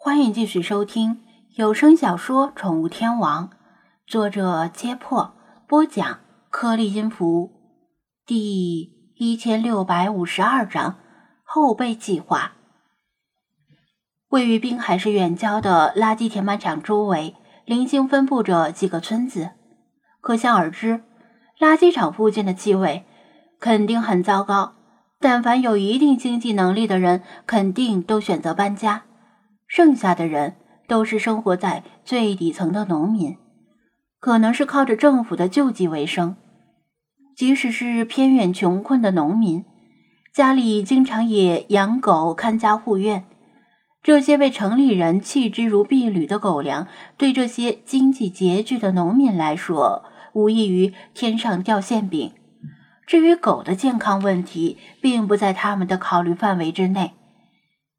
欢迎继续收听有声小说《宠物天王》，作者：揭破，播讲：颗粒音符，第一千六百五十二章后备计划。位于滨海市远郊的垃圾填埋场周围，零星分布着几个村子，可想而知，垃圾场附近的气味肯定很糟糕。但凡有一定经济能力的人，肯定都选择搬家。剩下的人都是生活在最底层的农民，可能是靠着政府的救济为生。即使是偏远穷困的农民，家里经常也养狗看家护院。这些被城里人弃之如敝履的狗粮，对这些经济拮据的农民来说，无异于天上掉馅饼。至于狗的健康问题，并不在他们的考虑范围之内，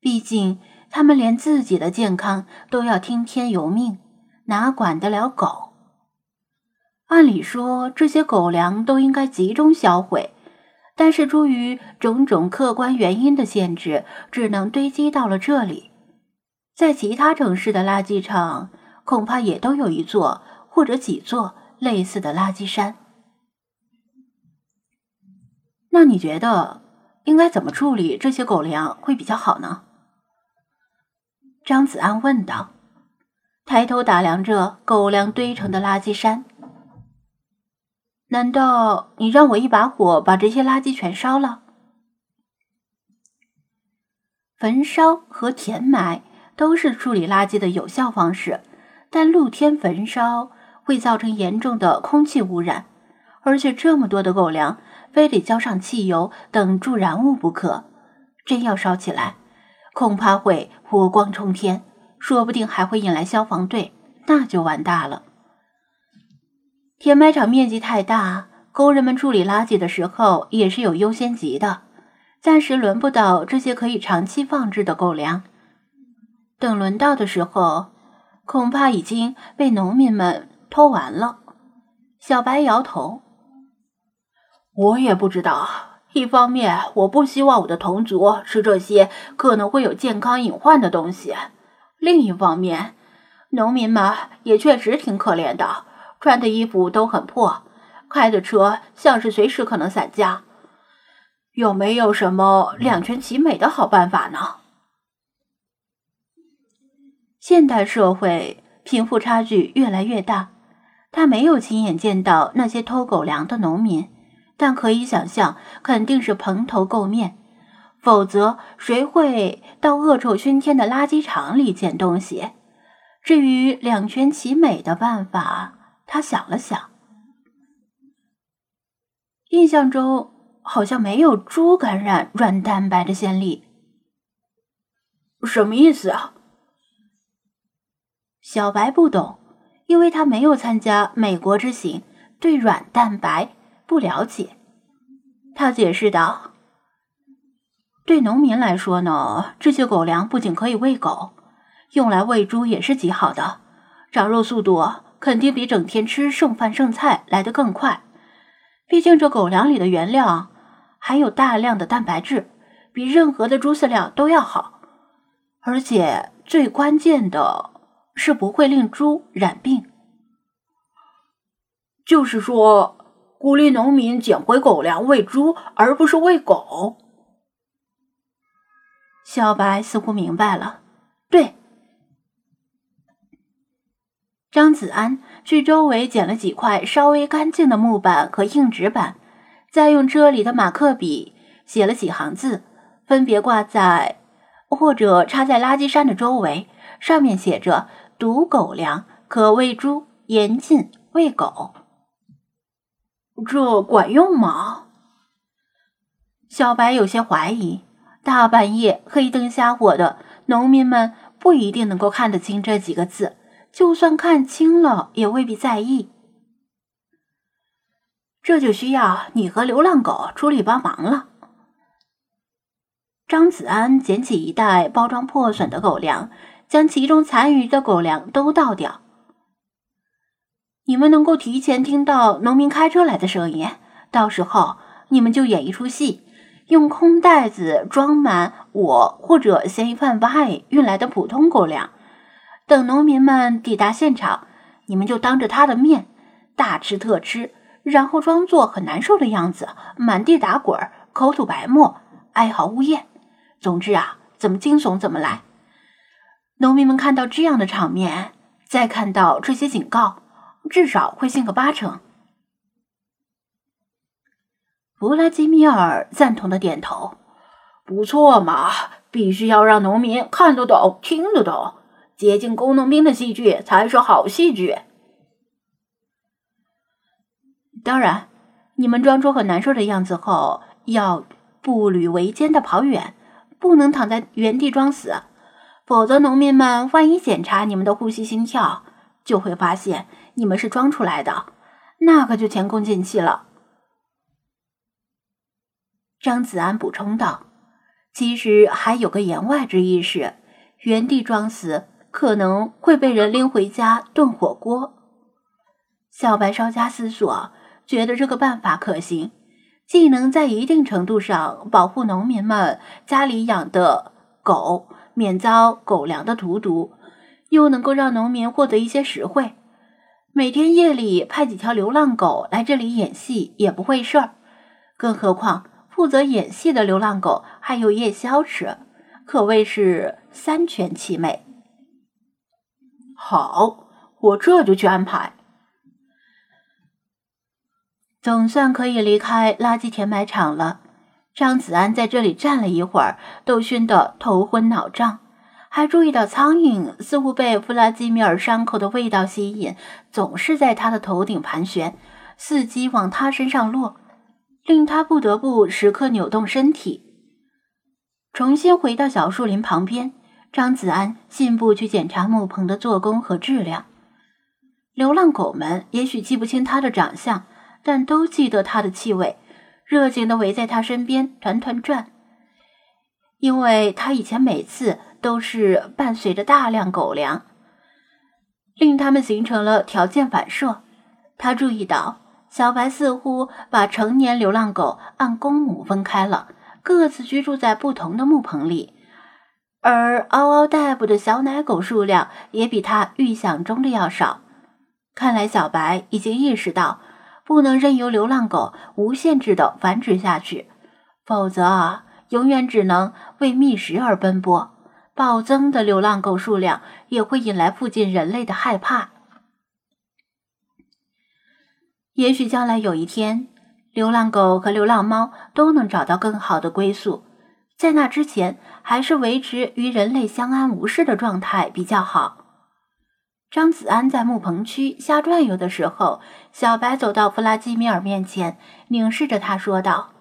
毕竟。他们连自己的健康都要听天由命，哪管得了狗？按理说，这些狗粮都应该集中销毁，但是出于种种客观原因的限制，只能堆积到了这里。在其他城市的垃圾场，恐怕也都有一座或者几座类似的垃圾山。那你觉得应该怎么处理这些狗粮会比较好呢？张子安问道，抬头打量着狗粮堆成的垃圾山。难道你让我一把火把这些垃圾全烧了？焚烧和填埋都是处理垃圾的有效方式，但露天焚烧会造成严重的空气污染，而且这么多的狗粮，非得浇上汽油等助燃物不可。真要烧起来，恐怕会火光冲天，说不定还会引来消防队，那就完大了。填埋场面积太大，工人们处理垃圾的时候也是有优先级的，暂时轮不到这些可以长期放置的狗粮。等轮到的时候，恐怕已经被农民们偷完了。小白摇头：“我也不知道。”一方面，我不希望我的同族吃这些可能会有健康隐患的东西；另一方面，农民们也确实挺可怜的，穿的衣服都很破，开的车像是随时可能散架。有没有什么两全其美的好办法呢？现代社会贫富差距越来越大，他没有亲眼见到那些偷狗粮的农民。但可以想象，肯定是蓬头垢面，否则谁会到恶臭熏天的垃圾场里捡东西？至于两全其美的办法，他想了想，印象中好像没有猪感染软蛋白的先例。什么意思啊？小白不懂，因为他没有参加美国之行，对软蛋白。不了解，他解释道：“对农民来说呢，这些狗粮不仅可以喂狗，用来喂猪也是极好的，长肉速度肯定比整天吃剩饭剩菜来得更快。毕竟这狗粮里的原料含有大量的蛋白质，比任何的猪饲料都要好。而且最关键的是不会令猪染病，就是说。”鼓励农民捡回狗粮喂猪，而不是喂狗。小白似乎明白了，对。张子安去周围捡了几块稍微干净的木板和硬纸板，再用车里的马克笔写了几行字，分别挂在或者插在垃圾山的周围，上面写着：“毒狗粮可喂猪，严禁喂狗。”这管用吗？小白有些怀疑。大半夜黑灯瞎火的，农民们不一定能够看得清这几个字，就算看清了，也未必在意。这就需要你和流浪狗出力帮忙了。张子安捡起一袋包装破损的狗粮，将其中残余的狗粮都倒掉。你们能够提前听到农民开车来的声音，到时候你们就演一出戏，用空袋子装满我或者嫌疑犯 Y 运来的普通狗粮。等农民们抵达现场，你们就当着他的面大吃特吃，然后装作很难受的样子，满地打滚，口吐白沫，哀嚎呜咽。总之啊，怎么惊悚怎么来。农民们看到这样的场面，再看到这些警告，至少会信个八成。弗拉基米尔赞同的点头：“不错嘛，必须要让农民看得懂、听得懂。”接近工农兵的戏剧才是好戏剧。当然，你们装出很难受的样子后，要步履维艰的跑远，不能躺在原地装死，否则农民们万一检查你们的呼吸、心跳，就会发现你们是装出来的，那可就前功尽弃了。张子安补充道：“其实还有个言外之意是，原地装死。”可能会被人拎回家炖火锅。小白稍加思索，觉得这个办法可行，既能在一定程度上保护农民们家里养的狗免遭狗粮的荼毒，又能够让农民获得一些实惠。每天夜里派几条流浪狗来这里演戏也不会事儿，更何况负责演戏的流浪狗还有夜宵吃，可谓是三全其美。好，我这就去安排。总算可以离开垃圾填埋场了。张子安在这里站了一会儿，都熏得头昏脑胀，还注意到苍蝇似乎被弗拉基米尔伤口的味道吸引，总是在他的头顶盘旋，伺机往他身上落，令他不得不时刻扭动身体。重新回到小树林旁边。张子安信步去检查木棚的做工和质量。流浪狗们也许记不清他的长相，但都记得他的气味，热情地围在他身边团团转。因为他以前每次都是伴随着大量狗粮，令他们形成了条件反射。他注意到小白似乎把成年流浪狗按公母分开了，各自居住在不同的木棚里。而嗷嗷待哺的小奶狗数量也比他预想中的要少。看来小白已经意识到，不能任由流浪狗无限制的繁殖下去，否则啊，永远只能为觅食而奔波。暴增的流浪狗数量也会引来附近人类的害怕。也许将来有一天，流浪狗和流浪猫都能找到更好的归宿。在那之前，还是维持与人类相安无事的状态比较好。张子安在木棚区瞎转悠的时候，小白走到弗拉基米尔面前，凝视着他说道：“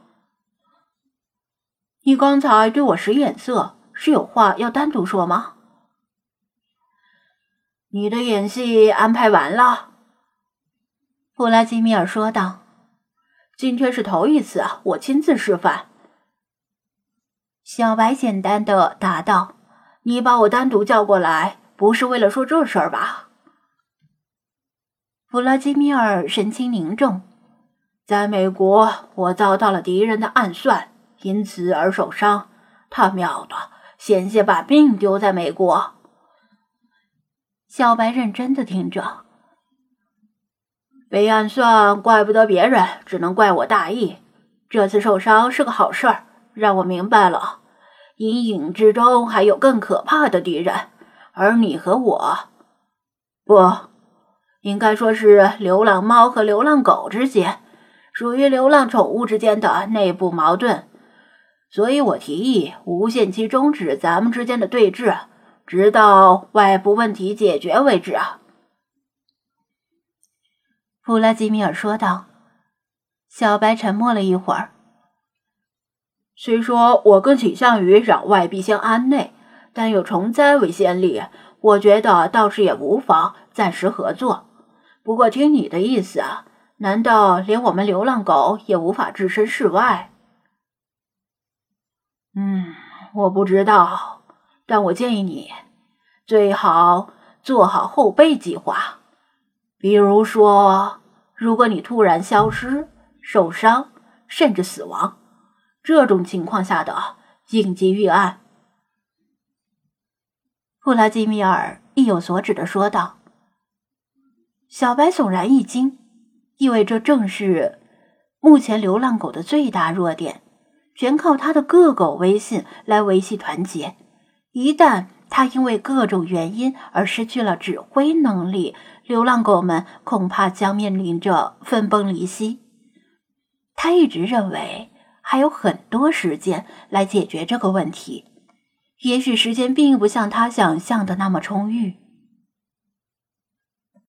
你刚才对我使眼色，是有话要单独说吗？”“你的演戏安排完了。”弗拉基米尔说道，“今天是头一次，我亲自示范。”小白简单的答道：“你把我单独叫过来，不是为了说这事儿吧？”弗拉基米尔神情凝重：“在美国，我遭到了敌人的暗算，因此而受伤。他喵的，险些把命丢在美国。”小白认真的听着：“被暗算，怪不得别人，只能怪我大意。这次受伤是个好事儿。”让我明白了，阴影之中还有更可怕的敌人，而你和我，不，应该说是流浪猫和流浪狗之间，属于流浪宠物之间的内部矛盾。所以我提议无限期终止咱们之间的对峙，直到外部问题解决为止。啊。”弗拉基米尔说道。小白沉默了一会儿。虽说我更倾向于攘外必先安内，但有虫灾为先例，我觉得倒是也无妨暂时合作。不过听你的意思，难道连我们流浪狗也无法置身事外？我不知道，但我建议你最好做好后备计划。比如说，如果你突然消失、受伤，甚至死亡。这种情况下的应急预案。布拉基米尔意有所指的说道。小白悚然一惊，因为这正是目前流浪狗的最大弱点，全靠他的各狗微信来维系团结。一旦他因为各种原因而失去了指挥能力，流浪狗们恐怕将面临着分崩离析。他一直认为还有很多时间来解决这个问题，也许时间并不像他想象的那么充裕。